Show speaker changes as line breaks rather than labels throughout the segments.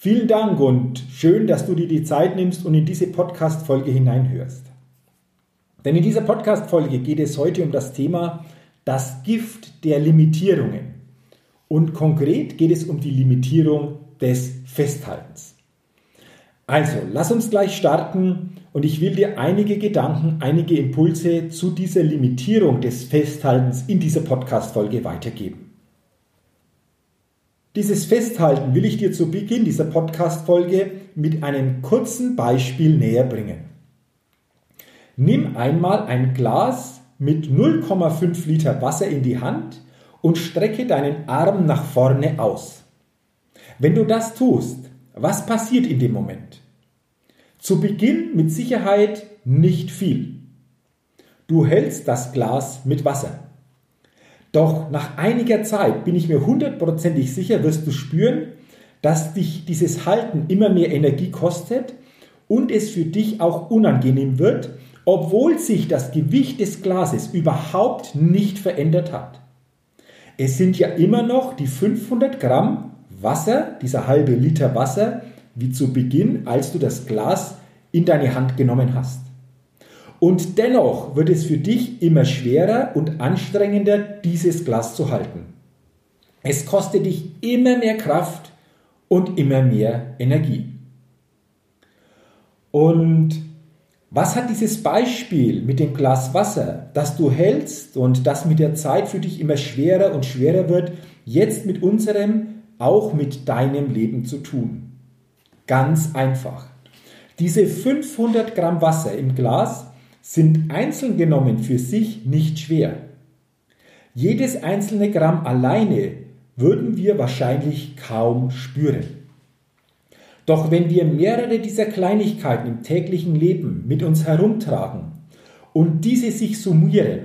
Vielen Dank und schön, dass du dir die Zeit nimmst und in diese Podcast-Folge hineinhörst. Denn in dieser Podcast-Folge geht es heute um das Thema das Gift der Limitierungen. Und konkret geht es um die Limitierung des Festhaltens. Also, lass uns gleich starten und ich will dir einige Gedanken, einige Impulse zu dieser Limitierung des Festhaltens in dieser Podcast-Folge weitergeben. Dieses Festhalten will ich dir zu Beginn dieser Podcast-Folge mit einem kurzen Beispiel näher bringen. Nimm einmal ein Glas mit 0,5 Liter Wasser in die Hand und strecke deinen Arm nach vorne aus. Wenn du das tust, was passiert in dem Moment? Zu Beginn mit Sicherheit nicht viel. Du hältst das Glas mit Wasser. Doch nach einiger Zeit bin ich mir hundertprozentig sicher, wirst du spüren, dass dich dieses Halten immer mehr Energie kostet und es für dich auch unangenehm wird, obwohl sich das Gewicht des Glases überhaupt nicht verändert hat. Es sind ja immer noch die 500 Gramm Wasser, dieser halbe Liter Wasser, wie zu Beginn, als du das Glas in deine Hand genommen hast. Und dennoch wird es für dich immer schwerer und anstrengender, dieses Glas zu halten. Es kostet dich immer mehr Kraft und immer mehr Energie. Und was hat dieses Beispiel mit dem Glas Wasser, das du hältst und das mit der Zeit für dich immer schwerer und schwerer wird, jetzt mit unserem, auch mit deinem Leben zu tun? Ganz einfach. Diese 500 Gramm Wasser im Glas sind einzeln genommen für sich nicht schwer. Jedes einzelne Gramm alleine würden wir wahrscheinlich kaum spüren. Doch wenn wir mehrere dieser Kleinigkeiten im täglichen Leben mit uns herumtragen und diese sich summieren,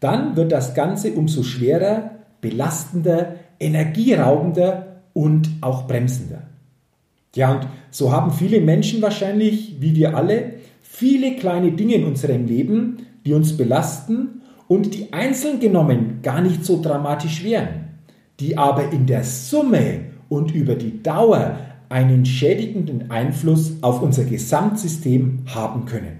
dann wird das Ganze umso schwerer, belastender, energieraubender und auch bremsender. Ja, und so haben viele Menschen wahrscheinlich, wie wir alle, viele kleine Dinge in unserem Leben, die uns belasten und die einzeln genommen gar nicht so dramatisch wären, die aber in der Summe und über die Dauer einen schädigenden Einfluss auf unser Gesamtsystem haben können.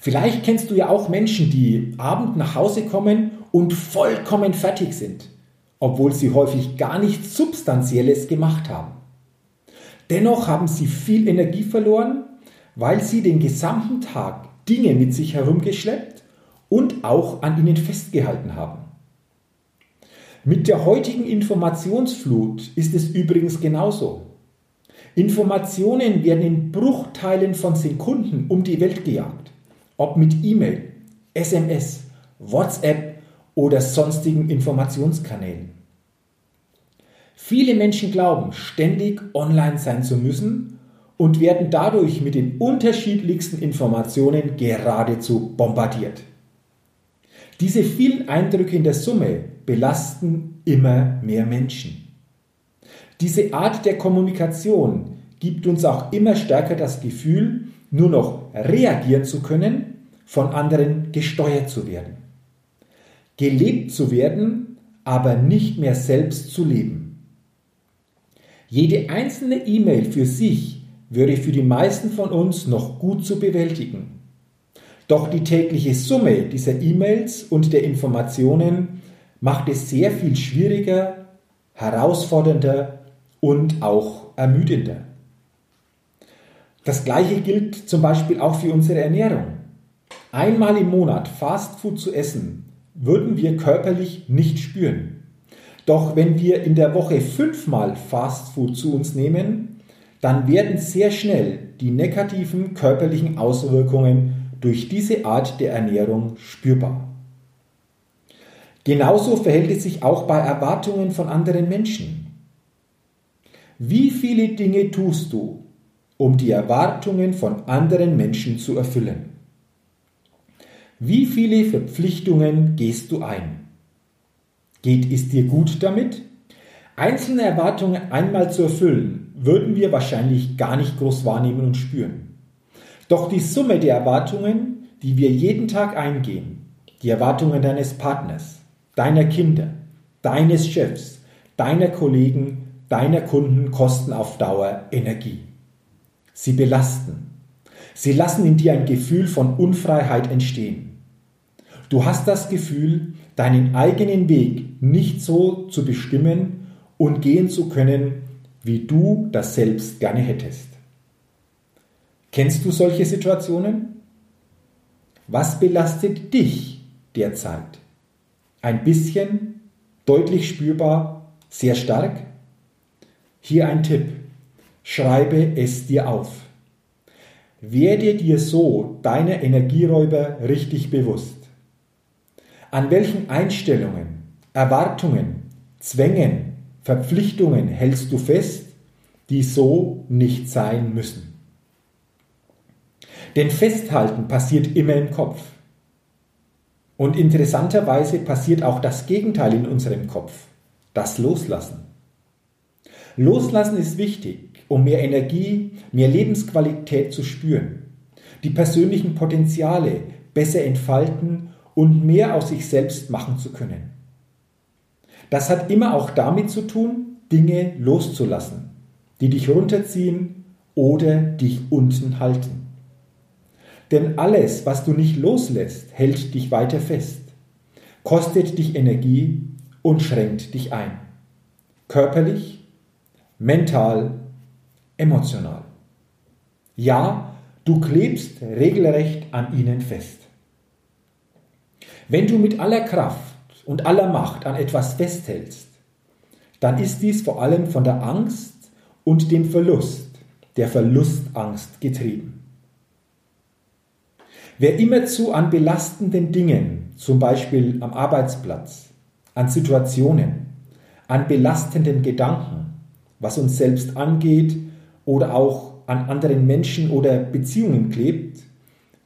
Vielleicht kennst du ja auch Menschen, die abend nach Hause kommen und vollkommen fertig sind, obwohl sie häufig gar nichts Substanzielles gemacht haben. Dennoch haben sie viel Energie verloren weil sie den gesamten Tag Dinge mit sich herumgeschleppt und auch an ihnen festgehalten haben. Mit der heutigen Informationsflut ist es übrigens genauso. Informationen werden in Bruchteilen von Sekunden um die Welt gejagt, ob mit E-Mail, SMS, WhatsApp oder sonstigen Informationskanälen. Viele Menschen glauben, ständig online sein zu müssen und werden dadurch mit den unterschiedlichsten Informationen geradezu bombardiert. Diese vielen Eindrücke in der Summe belasten immer mehr Menschen. Diese Art der Kommunikation gibt uns auch immer stärker das Gefühl, nur noch reagieren zu können, von anderen gesteuert zu werden. Gelebt zu werden, aber nicht mehr selbst zu leben. Jede einzelne E-Mail für sich wäre für die meisten von uns noch gut zu bewältigen. Doch die tägliche Summe dieser E-Mails und der Informationen macht es sehr viel schwieriger, herausfordernder und auch ermüdender. Das gleiche gilt zum Beispiel auch für unsere Ernährung. Einmal im Monat Fastfood zu essen, würden wir körperlich nicht spüren. Doch wenn wir in der Woche fünfmal Fastfood zu uns nehmen, dann werden sehr schnell die negativen körperlichen Auswirkungen durch diese Art der Ernährung spürbar. Genauso verhält es sich auch bei Erwartungen von anderen Menschen. Wie viele Dinge tust du, um die Erwartungen von anderen Menschen zu erfüllen? Wie viele Verpflichtungen gehst du ein? Geht es dir gut damit? Einzelne Erwartungen einmal zu erfüllen, würden wir wahrscheinlich gar nicht groß wahrnehmen und spüren. Doch die Summe der Erwartungen, die wir jeden Tag eingehen, die Erwartungen deines Partners, deiner Kinder, deines Chefs, deiner Kollegen, deiner Kunden kosten auf Dauer Energie. Sie belasten. Sie lassen in dir ein Gefühl von Unfreiheit entstehen. Du hast das Gefühl, deinen eigenen Weg nicht so zu bestimmen und gehen zu können, wie du das selbst gerne hättest. Kennst du solche Situationen? Was belastet dich derzeit? Ein bisschen, deutlich spürbar, sehr stark? Hier ein Tipp. Schreibe es dir auf. Werde dir so deine Energieräuber richtig bewusst. An welchen Einstellungen, Erwartungen, Zwängen, Verpflichtungen hältst du fest, die so nicht sein müssen? Denn Festhalten passiert immer im Kopf. Und interessanterweise passiert auch das Gegenteil in unserem Kopf, das Loslassen. Loslassen ist wichtig, um mehr Energie, mehr Lebensqualität zu spüren, die persönlichen Potenziale besser entfalten und mehr aus sich selbst machen zu können. Das hat immer auch damit zu tun, Dinge loszulassen, die dich runterziehen oder dich unten halten. Denn alles, was du nicht loslässt, hält dich weiter fest, kostet dich Energie und schränkt dich ein. Körperlich, mental, emotional. Ja, du klebst regelrecht an ihnen fest. Wenn du mit aller Kraft und aller Macht an etwas festhältst, dann ist dies vor allem von der Angst und dem Verlust, der Verlustangst getrieben. Wer immerzu an belastenden Dingen, zum Beispiel am Arbeitsplatz, an Situationen, an belastenden Gedanken, was uns selbst angeht oder auch an anderen Menschen oder Beziehungen klebt,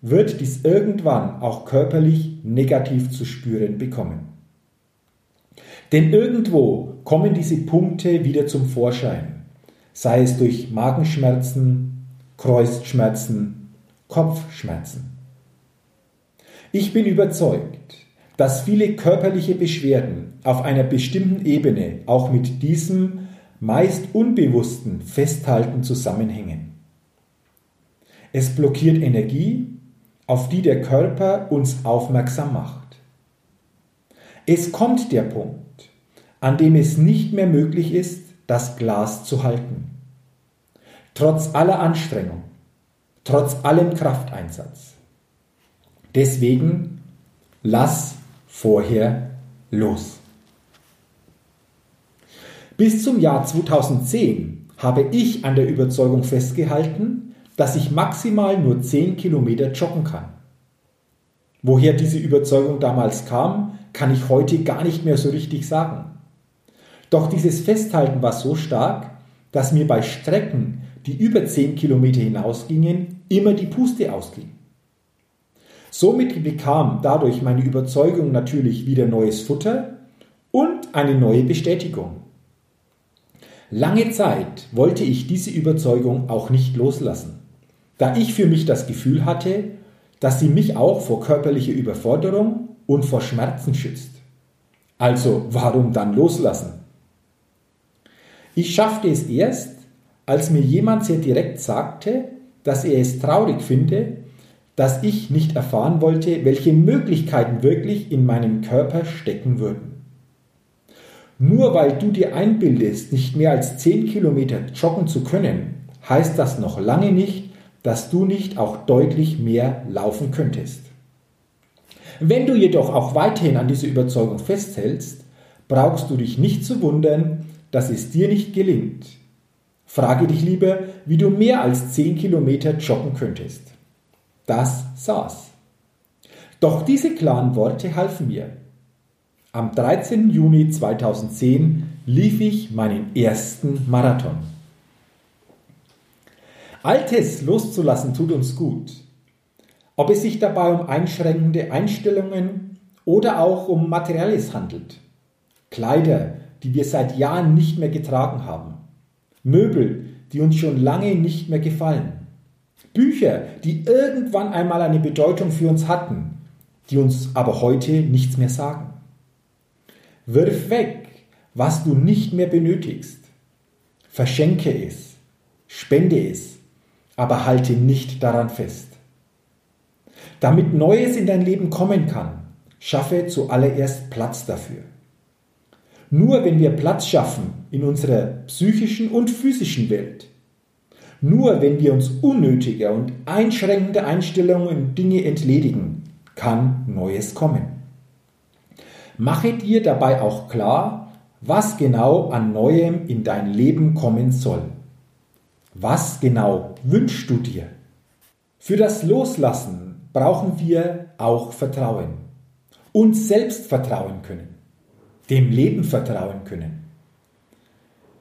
wird dies irgendwann auch körperlich negativ zu spüren bekommen. Denn irgendwo kommen diese Punkte wieder zum Vorschein, sei es durch Magenschmerzen, Kreuzschmerzen, Kopfschmerzen. Ich bin überzeugt, dass viele körperliche Beschwerden auf einer bestimmten Ebene auch mit diesem meist unbewussten Festhalten zusammenhängen. Es blockiert Energie, auf die der Körper uns aufmerksam macht. Es kommt der Punkt, an dem es nicht mehr möglich ist, das Glas zu halten. Trotz aller Anstrengung, trotz allem Krafteinsatz. Deswegen lass vorher los. Bis zum Jahr 2010 habe ich an der Überzeugung festgehalten, dass ich maximal nur 10 Kilometer joggen kann. Woher diese Überzeugung damals kam, kann ich heute gar nicht mehr so richtig sagen. Doch dieses Festhalten war so stark, dass mir bei Strecken, die über 10 Kilometer hinausgingen, immer die Puste ausging. Somit bekam dadurch meine Überzeugung natürlich wieder neues Futter und eine neue Bestätigung. Lange Zeit wollte ich diese Überzeugung auch nicht loslassen, da ich für mich das Gefühl hatte, dass sie mich auch vor körperlicher Überforderung und vor Schmerzen schützt. Also warum dann loslassen? Ich schaffte es erst, als mir jemand sehr direkt sagte, dass er es traurig finde, dass ich nicht erfahren wollte, welche Möglichkeiten wirklich in meinem Körper stecken würden. Nur weil du dir einbildest, nicht mehr als 10 Kilometer joggen zu können, heißt das noch lange nicht, dass du nicht auch deutlich mehr laufen könntest. Wenn du jedoch auch weiterhin an dieser Überzeugung festhältst, brauchst du dich nicht zu wundern, dass es dir nicht gelingt. Frage dich lieber, wie du mehr als 10 Kilometer joggen könntest. Das saß. Doch diese klaren Worte halfen mir. Am 13. Juni 2010 lief ich meinen ersten Marathon. Altes loszulassen tut uns gut. Ob es sich dabei um einschränkende Einstellungen oder auch um Materielles handelt. Kleider, die wir seit Jahren nicht mehr getragen haben. Möbel, die uns schon lange nicht mehr gefallen. Bücher, die irgendwann einmal eine Bedeutung für uns hatten, die uns aber heute nichts mehr sagen. Wirf weg, was du nicht mehr benötigst. Verschenke es, spende es, aber halte nicht daran fest. Damit Neues in dein Leben kommen kann, schaffe zuallererst Platz dafür. Nur wenn wir Platz schaffen in unserer psychischen und physischen Welt, nur wenn wir uns unnötiger und einschränkender Einstellungen und Dinge entledigen, kann Neues kommen. Mache dir dabei auch klar, was genau an Neuem in dein Leben kommen soll. Was genau wünschst du dir? Für das Loslassen brauchen wir auch Vertrauen. Uns selbst vertrauen können. Dem Leben vertrauen können.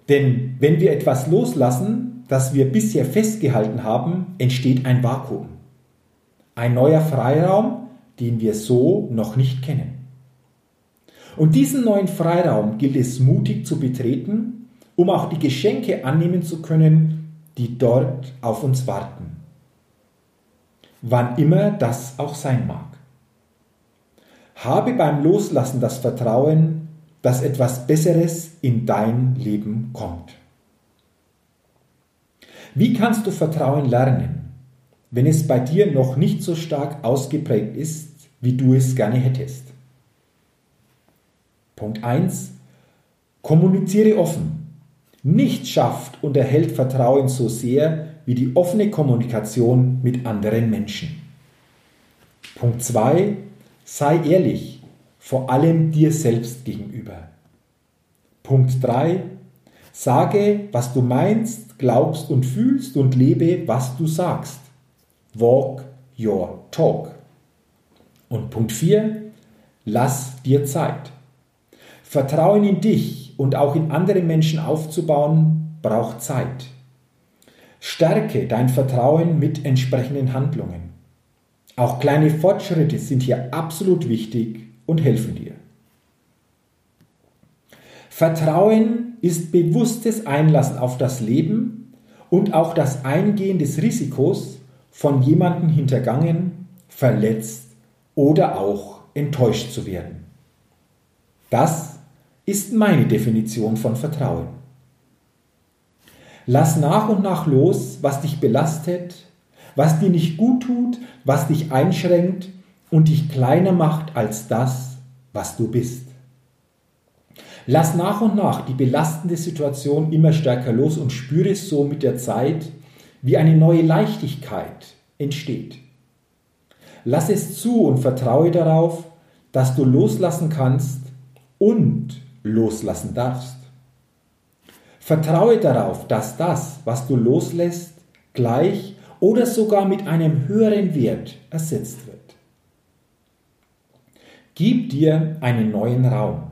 Denn wenn wir etwas loslassen, das wir bisher festgehalten haben, entsteht ein Vakuum. Ein neuer Freiraum, den wir so noch nicht kennen. Und diesen neuen Freiraum gilt es mutig zu betreten, um auch die Geschenke annehmen zu können, die dort auf uns warten. Wann immer das auch sein mag. Habe beim Loslassen das Vertrauen, dass etwas Besseres in dein Leben kommt. Wie kannst du Vertrauen lernen, wenn es bei dir noch nicht so stark ausgeprägt ist, wie du es gerne hättest? Punkt 1. Kommuniziere offen. Nichts schafft und erhält Vertrauen so sehr wie die offene Kommunikation mit anderen Menschen. Punkt 2. Sei ehrlich, vor allem dir selbst gegenüber. Punkt 3. Sage, was du meinst, glaubst und fühlst und lebe, was du sagst. Walk your talk. Und Punkt 4. Lass dir Zeit. Vertrauen in dich und auch in andere Menschen aufzubauen, braucht Zeit. Stärke dein Vertrauen mit entsprechenden Handlungen. Auch kleine Fortschritte sind hier absolut wichtig und helfen dir. Vertrauen ist bewusstes Einlassen auf das Leben und auch das Eingehen des Risikos, von jemandem hintergangen, verletzt oder auch enttäuscht zu werden. Das ist meine Definition von Vertrauen. Lass nach und nach los, was dich belastet, was dir nicht gut tut, was dich einschränkt und dich kleiner macht als das, was du bist. Lass nach und nach die belastende Situation immer stärker los und spüre so mit der Zeit, wie eine neue Leichtigkeit entsteht. Lass es zu und vertraue darauf, dass du loslassen kannst und loslassen darfst. Vertraue darauf, dass das, was du loslässt, gleich oder sogar mit einem höheren Wert ersetzt wird. Gib dir einen neuen Raum.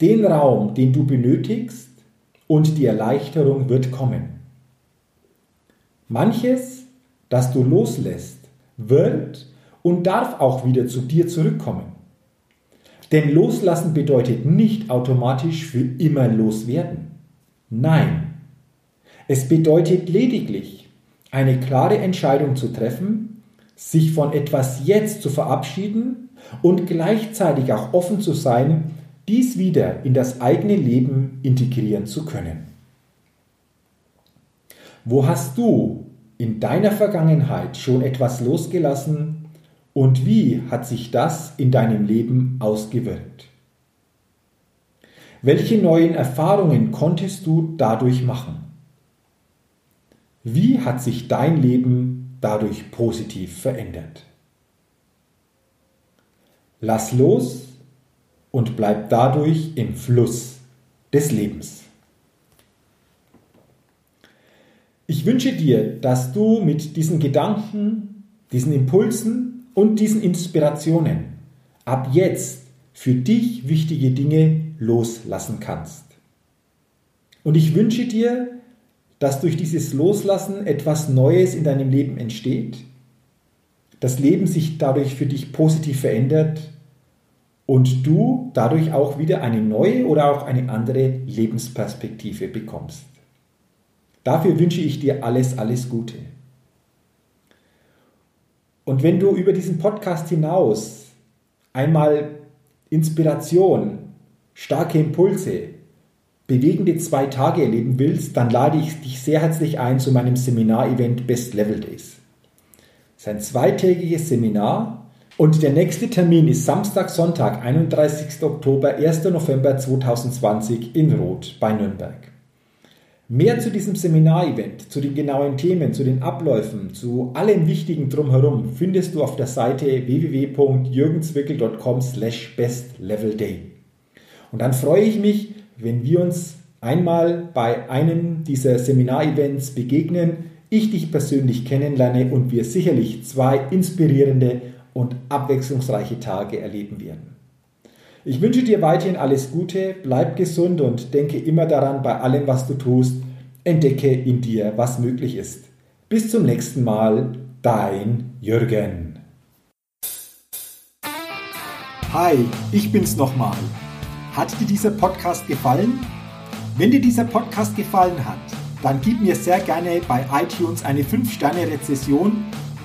Den Raum, den du benötigst und die Erleichterung wird kommen. Manches, das du loslässt, wird und darf auch wieder zu dir zurückkommen. Denn loslassen bedeutet nicht automatisch für immer loswerden. Nein. Es bedeutet lediglich, eine klare Entscheidung zu treffen, sich von etwas jetzt zu verabschieden und gleichzeitig auch offen zu sein, dies wieder in das eigene Leben integrieren zu können. Wo hast du in deiner Vergangenheit schon etwas losgelassen, und wie hat sich das in deinem Leben ausgewirkt? Welche neuen Erfahrungen konntest du dadurch machen? Wie hat sich dein Leben dadurch positiv verändert? Lass los und bleib dadurch im Fluss des Lebens. Ich wünsche dir, dass du mit diesen Gedanken, diesen Impulsen und diesen Inspirationen ab jetzt für dich wichtige Dinge loslassen kannst. Und ich wünsche dir, dass durch dieses Loslassen etwas Neues in deinem Leben entsteht, das Leben sich dadurch für dich positiv verändert und du dadurch auch wieder eine neue oder auch eine andere Lebensperspektive bekommst. Dafür wünsche ich dir alles, alles Gute. Und wenn du über diesen Podcast hinaus einmal Inspiration, starke Impulse, bewegende zwei Tage erleben willst, dann lade ich dich sehr herzlich ein zu meinem Seminar-Event Best Level Days. Es ist ein zweitägiges Seminar und der nächste Termin ist Samstag, Sonntag, 31. Oktober, 1. November 2020 in Roth bei Nürnberg. Mehr zu diesem Seminarevent, zu den genauen Themen, zu den Abläufen, zu allem Wichtigen drumherum findest du auf der Seite www.jürgenswickel.com slash bestlevelday. Und dann freue ich mich, wenn wir uns einmal bei einem dieser Seminarevents begegnen, ich dich persönlich kennenlerne und wir sicherlich zwei inspirierende und abwechslungsreiche Tage erleben werden. Ich wünsche dir weiterhin alles Gute, bleib gesund und denke immer daran, bei allem, was du tust, entdecke in dir, was möglich ist. Bis zum nächsten Mal, dein Jürgen. Hi, ich bin's nochmal. Hat dir dieser Podcast gefallen? Wenn dir dieser Podcast gefallen hat, dann gib mir sehr gerne bei iTunes eine 5-Sterne-Rezession